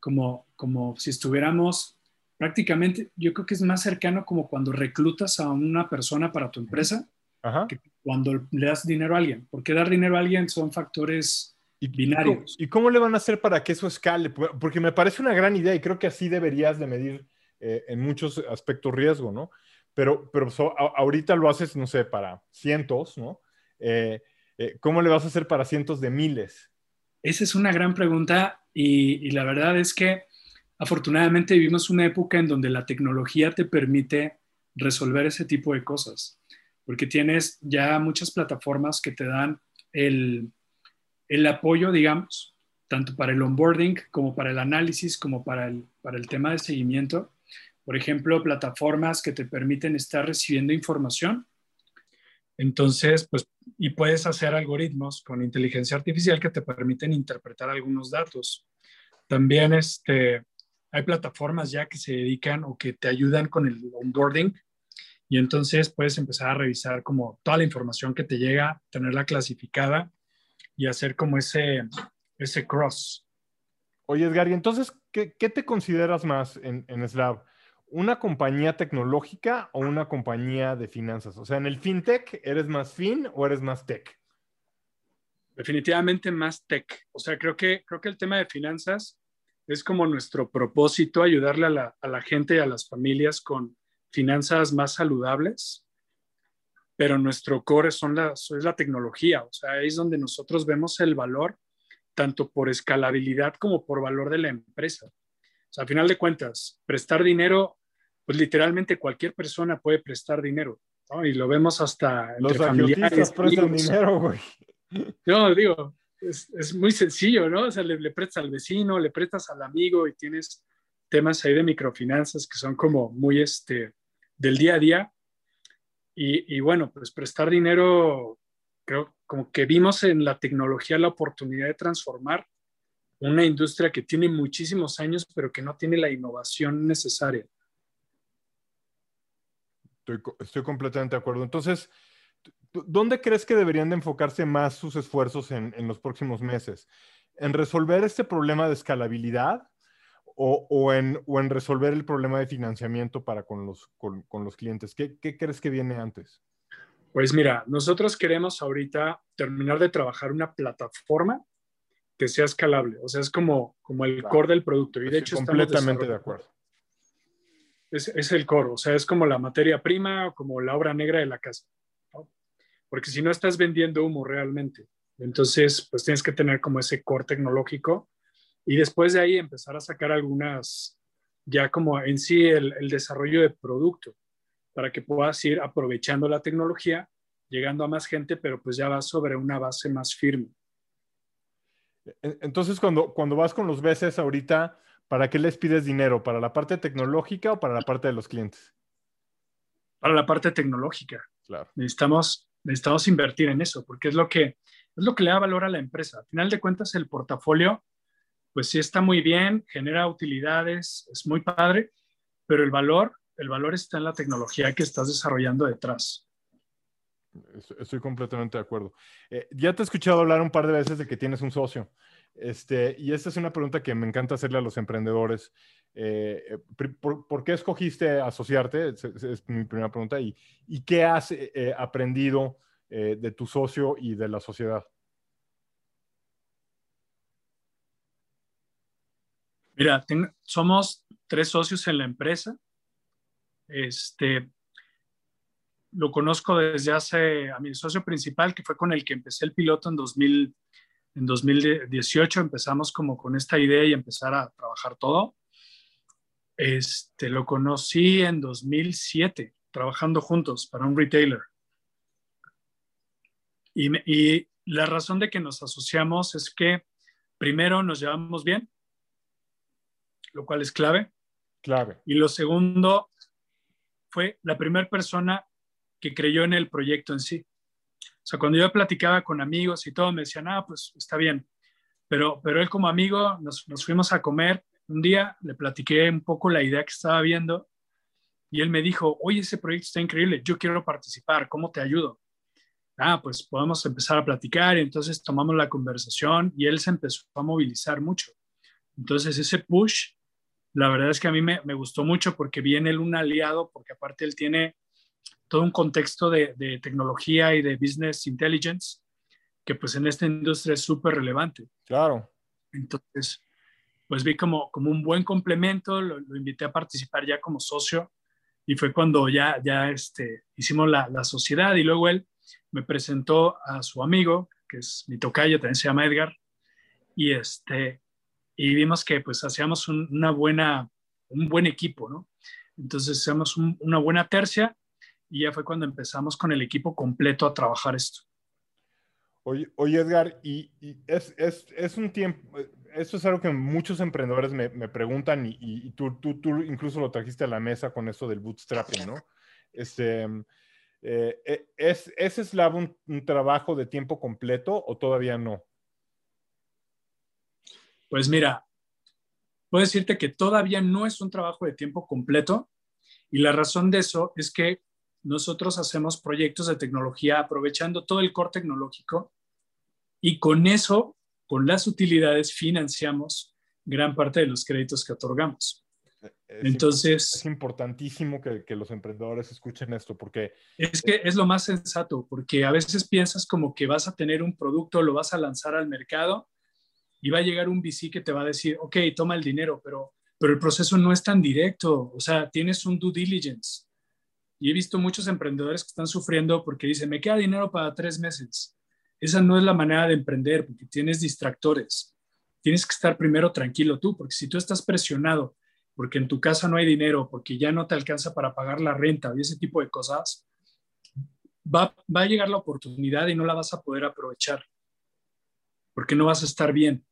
como, como si estuviéramos prácticamente, yo creo que es más cercano como cuando reclutas a una persona para tu empresa que cuando le das dinero a alguien. Porque dar dinero a alguien son factores binarios. ¿Y cómo le van a hacer para que eso escale? Porque me parece una gran idea y creo que así deberías de medir eh, en muchos aspectos riesgo, ¿no? pero, pero ahorita lo haces, no sé, para cientos, ¿no? Eh, eh, ¿Cómo le vas a hacer para cientos de miles? Esa es una gran pregunta y, la verdad es que afortunadamente vivimos una época en donde la tecnología te permite resolver ese tipo de cosas, porque tienes ya muchas plataformas que te dan el, el apoyo, digamos, tanto para el onboarding como para el análisis, como para el, para el tema de seguimiento por ejemplo, plataformas que te permiten estar recibiendo información. Entonces, pues, y puedes hacer algoritmos con inteligencia artificial que te permiten interpretar algunos datos. También este, hay plataformas ya que se dedican o que te ayudan con el onboarding y entonces puedes empezar a revisar como toda la información que te llega, tenerla clasificada y hacer como ese, ese cross. Oye, Edgar, y entonces, ¿qué, te consideras más en, en Slav? una compañía tecnológica o una compañía de finanzas? O sea, en el fintech, ¿eres más fin o eres más tech? Definitivamente más tech. O sea, creo que, creo que el tema de finanzas es como nuestro propósito, ayudarle a la, a la gente y a las familias con finanzas más saludables, pero nuestro core son las, es la tecnología. O sea, es donde nosotros vemos el valor, tanto por escalabilidad como por valor de la empresa. O sea, a final de cuentas, prestar dinero pues literalmente cualquier persona puede prestar dinero, ¿no? Y lo vemos hasta entre Los familiares. prestan dinero, güey. No, digo, es, muy sencillo, ¿no? O sea, le, prestas al vecino, le prestas al amigo y tienes temas ahí de microfinanzas que son como muy este, del día a día. Y, bueno, pues prestar dinero, creo como que vimos en la tecnología la oportunidad de transformar una industria que tiene muchísimos años, pero que no tiene la innovación necesaria. Estoy, completamente de acuerdo. Entonces, ¿dónde crees que deberían de enfocarse más sus esfuerzos en, los próximos meses? ¿En resolver este problema de escalabilidad o, en, resolver el problema de financiamiento para con los, los clientes? ¿Qué, crees que viene antes? Pues mira, nosotros queremos ahorita terminar de trabajar una plataforma que sea escalable. O sea, es como, como el core del producto. Y de hecho, completamente de acuerdo es, el coro, o sea, es como la materia prima o como la obra negra de la casa, porque si no estás vendiendo humo realmente, entonces pues tienes que tener como ese core tecnológico y después de ahí empezar a sacar algunas, ya como en sí el, el desarrollo de producto, para que puedas ir aprovechando la tecnología, llegando a más gente, pero pues ya vas sobre una base más firme. Entonces, cuando, cuando vas con los veces ahorita, ¿Para qué les pides dinero? ¿Para la parte tecnológica o para la parte de los clientes? Para la parte tecnológica. Claro. Necesitamos, necesitamos invertir en eso porque es lo, que, es lo que le da valor a la empresa. Al final de cuentas, el portafolio, pues sí está muy bien, genera utilidades, es muy padre, pero el valor, el valor está en la tecnología que estás desarrollando detrás. Estoy completamente de acuerdo. Eh, ya te he escuchado hablar un par de veces de que tienes un socio. Este, y esta es una pregunta que me encanta hacerle a los emprendedores. Eh, eh, ¿por, qué escogiste asociarte? Es, mi primera pregunta. ¿Y, qué has aprendido de tu socio y de la sociedad? Mira, somos tres socios en la empresa. Este, lo conozco desde hace a mi socio principal, que fue con el que empecé el piloto en 2000 en 2018 empezamos como con esta idea y empezar a trabajar todo. Este, lo conocí en 2007, trabajando juntos para un retailer. Y, y, la razón de que nos asociamos es que primero nos llevamos bien, lo cual es clave. Clave. Y lo segundo fue la primera persona que creyó en el proyecto en sí. O sea, cuando yo platicaba con amigos y todo, me decían, ah, pues está bien. Pero, pero él como amigo, nos, nos fuimos a comer. Un día le platiqué un poco la idea que estaba viendo y él me dijo, oye, ese proyecto está increíble, yo quiero participar, ¿cómo te ayudo? Ah, pues podemos empezar a platicar y entonces tomamos la conversación y él se empezó a movilizar mucho. Entonces ese push, la verdad es que a mí me, me gustó mucho porque viene él un aliado, porque aparte él tiene todo un contexto de, de tecnología y de business intelligence que pues en esta industria es súper relevante. Claro. Entonces, pues vi como, como un buen complemento, lo, lo invité a participar ya como socio y fue cuando ya, ya este, hicimos la, la, sociedad y luego él me presentó a su amigo, que es mi tocayo, también se llama Edgar, y, este, y vimos que pues hacíamos un, una buena, un buen equipo, ¿no? Entonces hacíamos un, una buena tercia y ya fue cuando empezamos con el equipo completo a trabajar esto. Oye, oye Edgar, y, y es, es, es, un tiempo, esto es algo que muchos emprendedores me, me preguntan y, y tú, tú, tú, incluso lo trajiste a la mesa con esto del bootstrapping, ¿no? Este, eh, ¿es, ¿Ese eslabón un, un trabajo de tiempo completo o todavía no? Pues mira, puedo decirte que todavía no es un trabajo de tiempo completo y la razón de eso es que nosotros hacemos proyectos de tecnología aprovechando todo el core tecnológico y con eso, con las utilidades, financiamos gran parte de los créditos que otorgamos. Es Entonces, es importantísimo que, que, los emprendedores escuchen esto porque... Es que es lo más sensato, porque a veces piensas como que vas a tener un producto, lo vas a lanzar al mercado y va a llegar un VC que te va a decir, ok, toma el dinero, pero, pero el proceso no es tan directo, o sea, tienes un due diligence y he visto muchos emprendedores que están sufriendo porque dicen, me queda dinero para tres meses. Esa no es la manera de emprender porque tienes distractores. Tienes que estar primero tranquilo tú, porque si tú estás presionado porque en tu casa no hay dinero, porque ya no te alcanza para pagar la renta y ese tipo de cosas, va, va a llegar la oportunidad y no la vas a poder aprovechar, porque no vas a estar bien.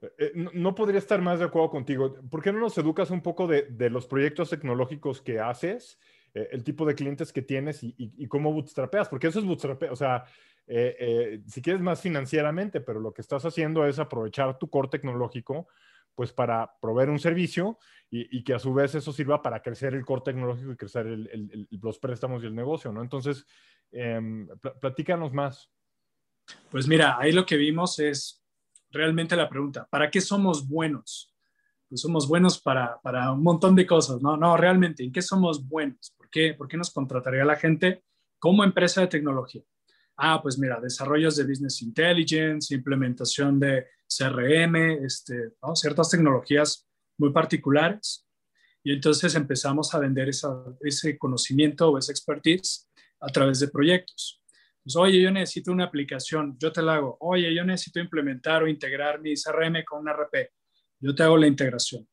Eh, no, podría estar más de acuerdo contigo. ¿Por qué no nos educas un poco de, los proyectos tecnológicos que haces, eh, el tipo de clientes que tienes y, cómo bootstrapeas? Porque eso es bootstrapeo, o sea, eh, si quieres más financieramente, pero lo que estás haciendo es aprovechar tu core tecnológico pues para proveer un servicio y, que a su vez eso sirva para crecer el core tecnológico y crecer los préstamos y el negocio, ¿no? Entonces, pl platícanos más. Pues mira, ahí lo que vimos es realmente la pregunta, ¿para qué somos buenos? Pues somos buenos para, para un montón de cosas, ¿no? No, realmente, ¿en qué somos buenos? ¿Por qué, ¿Por qué nos contrataría la gente como empresa de tecnología? Ah, pues mira, desarrollos de Business Intelligence, implementación de CRM, este, ¿no? ciertas tecnologías muy particulares. Y entonces empezamos a vender esa, ese conocimiento o esa expertise a través de proyectos. Pues, oye, yo necesito una aplicación, yo te la hago. Oye, yo necesito implementar o integrar mi CRM con un RP, yo te hago la integración.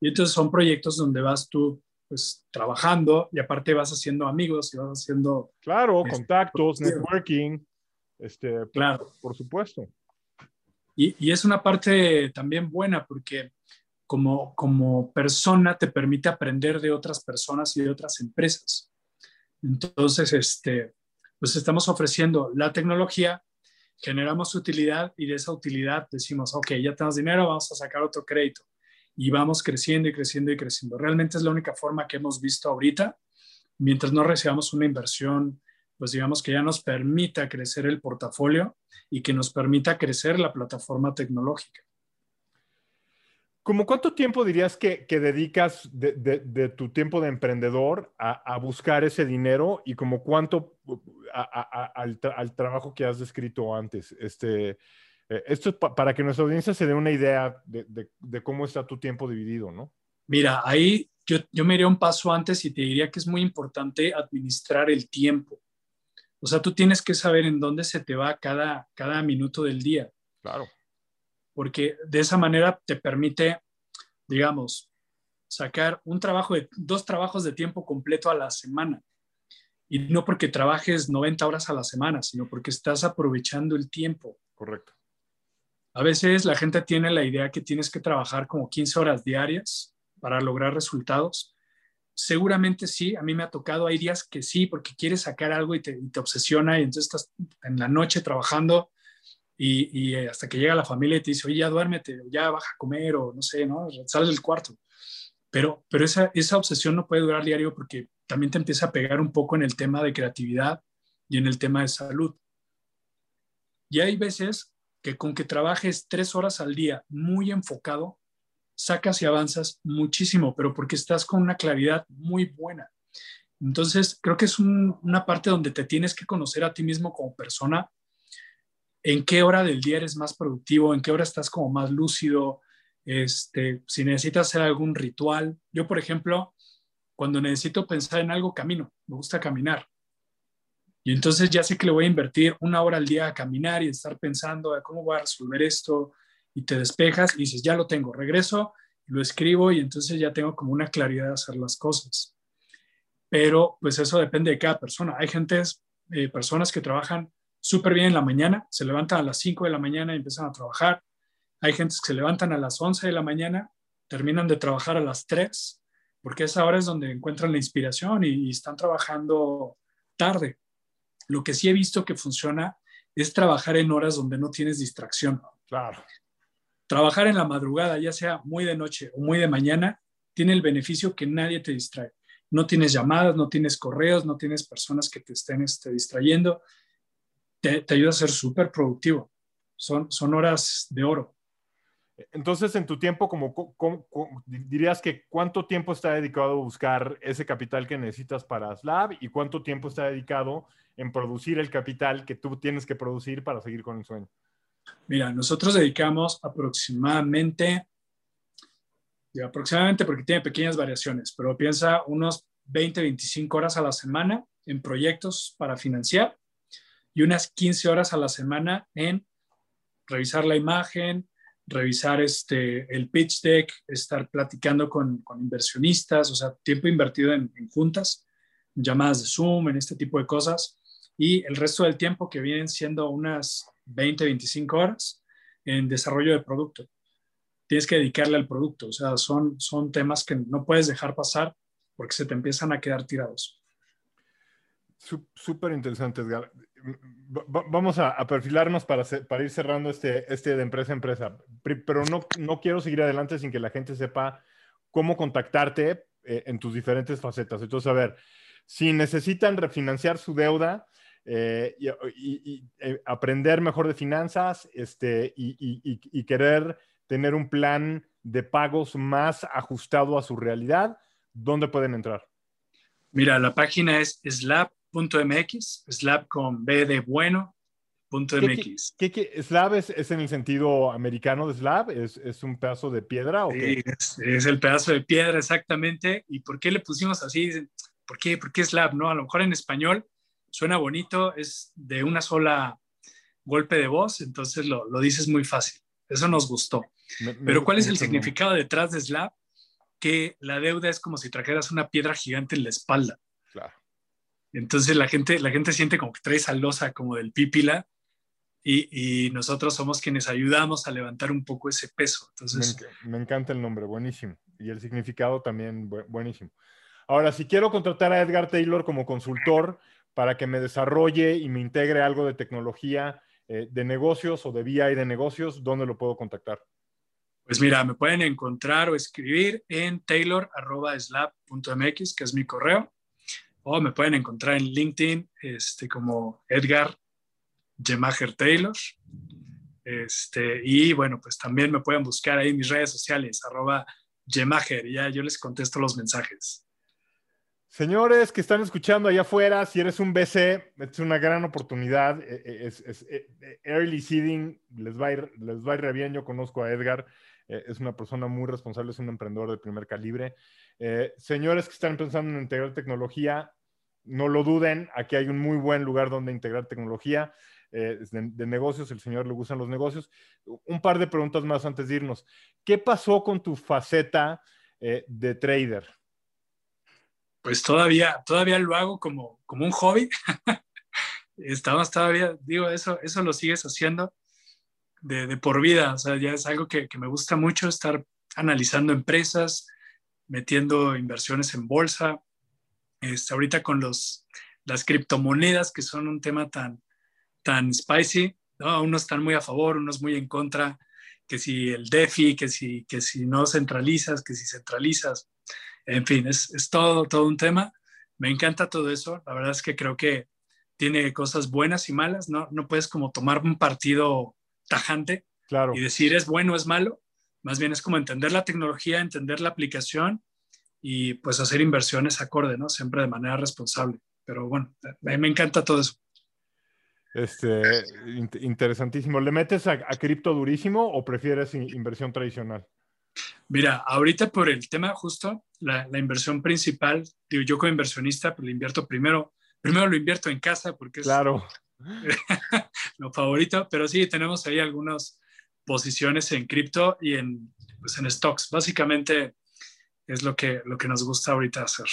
Y entonces son proyectos donde vas tú pues trabajando y aparte vas haciendo amigos y vas haciendo... Claro, este, contactos, networking, este, claro. por supuesto. Y, y, es una parte también buena porque como, como persona te permite aprender de otras personas y de otras empresas. Entonces, este, pues estamos ofreciendo la tecnología, generamos utilidad y de esa utilidad decimos, ok, ya tenemos dinero, vamos a sacar otro crédito y vamos creciendo y creciendo y creciendo. Realmente es la única forma que hemos visto ahorita, mientras no recibamos una inversión, pues digamos que ya nos permita crecer el portafolio y que nos permita crecer la plataforma tecnológica. ¿Cómo cuánto tiempo dirías que, que dedicas de, de, de, tu tiempo de emprendedor a, a, buscar ese dinero y como cuánto a, al, tra al, trabajo que has descrito antes? Este, eh, esto es pa para que nuestra audiencia se dé una idea de, cómo está tu tiempo dividido, ¿no? Mira, ahí yo, yo me iría un paso antes y te diría que es muy importante administrar el tiempo. O sea, tú tienes que saber en dónde se te va cada, cada minuto del día. Claro porque de esa manera te permite, digamos, sacar un trabajo de dos trabajos de tiempo completo a la semana. Y no porque trabajes 90 horas a la semana, sino porque estás aprovechando el tiempo. Correcto. A veces la gente tiene la idea que tienes que trabajar como 15 horas diarias para lograr resultados, seguramente sí, a mí me ha tocado, hay días que sí, porque quieres sacar algo y te, obsesiona y entonces estás en la noche trabajando y, hasta que llega la familia y te dice, oye, ya duérmete, ya baja a comer o no sé, ¿no? Sales del cuarto. Pero, pero esa, esa obsesión no puede durar diario porque también te empieza a pegar un poco en el tema de creatividad y en el tema de salud. Y hay veces que con que trabajes tres horas al día muy enfocado, sacas y avanzas muchísimo, pero porque estás con una claridad muy buena. Entonces, creo que es una parte donde te tienes que conocer a ti mismo como persona, en qué hora del día eres más productivo, en qué hora estás como más lúcido, este, si necesitas hacer algún ritual. Yo, por ejemplo, cuando necesito pensar en algo, camino, me gusta caminar. Y entonces ya sé que le voy a invertir una hora al día a caminar y estar pensando cómo voy a resolver esto, y te despejas y dices, ya lo tengo, regreso, lo escribo y entonces ya tengo como una claridad de hacer las cosas. Pero pues eso depende de cada persona. Hay gentes, eh, personas que trabajan súper bien en la mañana, se levantan a las 5 de la mañana y empiezan a trabajar. Hay gentes que se levantan a las 11 de la mañana, terminan de trabajar a las 3, porque esa hora es donde encuentran la inspiración y, y están trabajando tarde. Lo que sí he visto que funciona es trabajar en horas donde no tienes distracción. Claro trabajar en la madrugada, ya sea muy de noche o muy de mañana, tiene el beneficio que nadie te distrae. No tienes llamadas, no tienes correos, no tienes personas que te estén este, distrayendo. Te, ayuda a ser súper productivo. Son, son horas de oro. Entonces, en tu tiempo, como, dirías que cuánto tiempo está dedicado a buscar ese capital que necesitas para Slab y cuánto tiempo está dedicado en producir el capital que tú tienes que producir para seguir con el sueño? Mira, nosotros dedicamos aproximadamente, aproximadamente porque tiene pequeñas variaciones, pero piensa unos 20, 25 horas a la semana en proyectos para financiar y unas 15 horas a la semana en revisar la imagen, revisar este, el pitch deck, estar platicando con, inversionistas, o sea, tiempo invertido en, en, juntas, llamadas de Zoom, en este tipo de cosas, y el resto del tiempo que vienen siendo unas 20, 25 horas en desarrollo de producto. Tienes que dedicarle al producto, o sea, son, son temas que no puedes dejar pasar porque se te empiezan a quedar tirados. Súper interesante, Edgar. Vamos a, perfilarnos para, ir cerrando este, este de empresa a empresa, pero no, quiero seguir adelante sin que la gente sepa cómo contactarte eh, en tus diferentes facetas. Entonces, a ver, si necesitan refinanciar su deuda, eh, y, eh, aprender mejor de finanzas este, y, querer tener un plan de pagos más ajustado a su realidad, ¿dónde pueden entrar? Mira, la página es slab.mx, slab con B de bueno. .mx. ¿Qué, qué, slab es, es, en el sentido americano de slab? ¿Es, es un pedazo de piedra? ¿o sí, es, es, el pedazo de piedra, exactamente. ¿Y por qué le pusimos así? ¿Por qué? ¿Por qué slab? No, a lo mejor en español suena bonito, es de una sola golpe de voz, entonces lo, lo dices muy fácil. Eso nos gustó. Pero ¿cuál es el significado detrás de Slab? Que la deuda es como si trajeras una piedra gigante en la espalda. Entonces la gente, la gente siente como que trae esa losa como del pípila y, y, nosotros somos quienes ayudamos a levantar un poco ese peso. Entonces, me, me, encanta el nombre, buenísimo. Y el significado también, buenísimo. Ahora, si quiero contratar a Edgar Taylor como consultor, para que me desarrolle y me integre algo de tecnología eh, de negocios o de VI de negocios, ¿dónde lo puedo contactar? Pues mira, me pueden encontrar o escribir en taylor.slab.mx, que es mi correo, o me pueden encontrar en LinkedIn este, como Edgar Gemacher Taylor. Este, y bueno, pues también me pueden buscar ahí en mis redes sociales, arroba Gemacher, y ya yo les contesto los mensajes. Señores que están escuchando allá afuera, si eres un BC, es una gran oportunidad. Eh, eh, es, eh, early seeding les va, a ir, les va a ir re bien. Yo conozco a Edgar, es una persona muy responsable, es un emprendedor de primer calibre. señores que están pensando en integrar tecnología, no lo duden, aquí hay un muy buen lugar donde integrar tecnología. De, de, negocios, el señor le gustan los negocios. Un par de preguntas más antes de irnos. ¿Qué pasó con tu faceta de trader? pues todavía, todavía lo hago como, como un hobby. Estamos todavía, digo, eso, eso lo sigues haciendo de, por vida. O sea, ya es algo que, me gusta mucho estar analizando empresas, metiendo inversiones en bolsa. Este, ahorita con los, las criptomonedas, que son un tema tan, tan spicy, ¿no? unos están muy a favor, unos muy en contra, que si el DeFi, que si, que si no centralizas, que si centralizas, en fin, es, es todo, todo un tema. Me encanta todo eso, la verdad es que creo que tiene cosas buenas y malas, ¿no? No puedes como tomar un partido tajante claro. y decir es bueno o es malo, más bien es como entender la tecnología, entender la aplicación y pues hacer inversiones acorde, ¿no? Siempre de manera responsable. Pero bueno, me encanta todo eso. Este, interesantísimo. ¿Le metes a, cripto durísimo o prefieres inversión tradicional? Mira, ahorita por el tema justo, la, inversión principal, digo, yo como inversionista, pues le invierto primero, primero lo invierto en casa porque es claro. lo favorito, pero sí, tenemos ahí algunas posiciones en cripto y en, pues en stocks. Básicamente es lo que, lo que nos gusta ahorita hacer.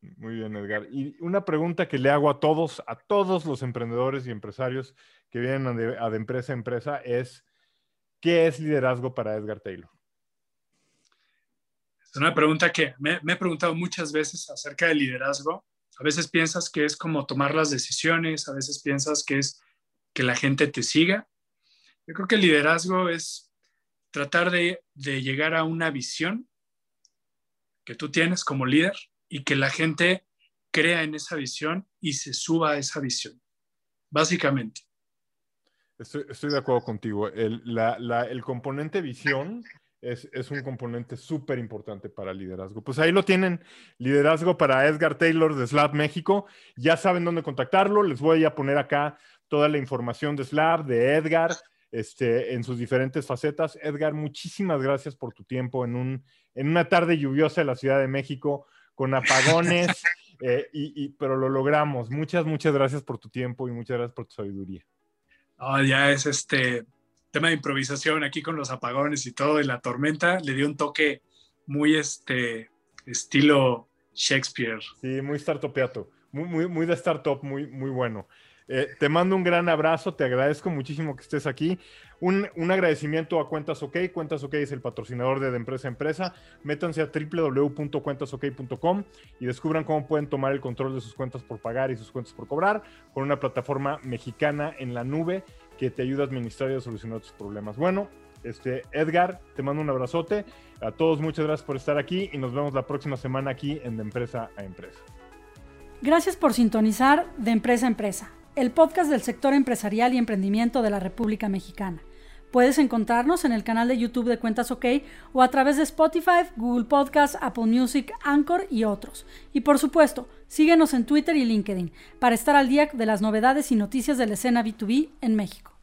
Muy bien, Edgar. Y una pregunta que le hago a todos, a todos los emprendedores y empresarios que vienen de, a de empresa a empresa es, ¿qué es liderazgo para Edgar Taylor? Es una pregunta que me, he preguntado muchas veces acerca del liderazgo. A veces piensas que es como tomar las decisiones, a veces piensas que es que la gente te siga. Yo creo que el liderazgo es tratar de, de llegar a una visión que tú tienes como líder y que la gente crea en esa visión y se suba a esa visión, básicamente. Estoy, de acuerdo contigo. El, el componente visión es, un componente súper importante para el liderazgo. Pues ahí lo tienen, liderazgo para Edgar Taylor de Slab México. Ya saben dónde contactarlo. Les voy a poner acá toda la información de Slab, de Edgar, este, en sus diferentes facetas. Edgar, muchísimas gracias por tu tiempo en, un, en una tarde lluviosa de la Ciudad de México, con apagones, eh, y, pero lo logramos. Muchas, muchas gracias por tu tiempo y muchas gracias por tu sabiduría. ya es este, tema de improvisación aquí con los apagones y todo, y la tormenta le dio un toque muy este estilo Shakespeare. Sí, muy startupiato, muy, muy, muy de startup, muy, muy bueno. Eh, te mando un gran abrazo, te agradezco muchísimo que estés aquí. Un, agradecimiento a Cuentas OK. Cuentas OK es el patrocinador de, de Empresa a Empresa. Métanse a www.cuentasok.com y descubran cómo pueden tomar el control de sus cuentas por pagar y sus cuentas por cobrar con una plataforma mexicana en la nube que te ayuda a administrar y a solucionar tus problemas. Bueno, este, Edgar, te mando un abrazote. A todos muchas gracias por estar aquí y nos vemos la próxima semana aquí en De Empresa a Empresa. Gracias por sintonizar De Empresa a Empresa, el podcast del sector empresarial y emprendimiento de la República Mexicana. Puedes encontrarnos en el canal de YouTube de Cuentas OK o a través de Spotify, Google Podcasts, Apple Music, Anchor y otros. Y por supuesto, síguenos en Twitter y LinkedIn para estar al día de las novedades y noticias de la escena B2B en México.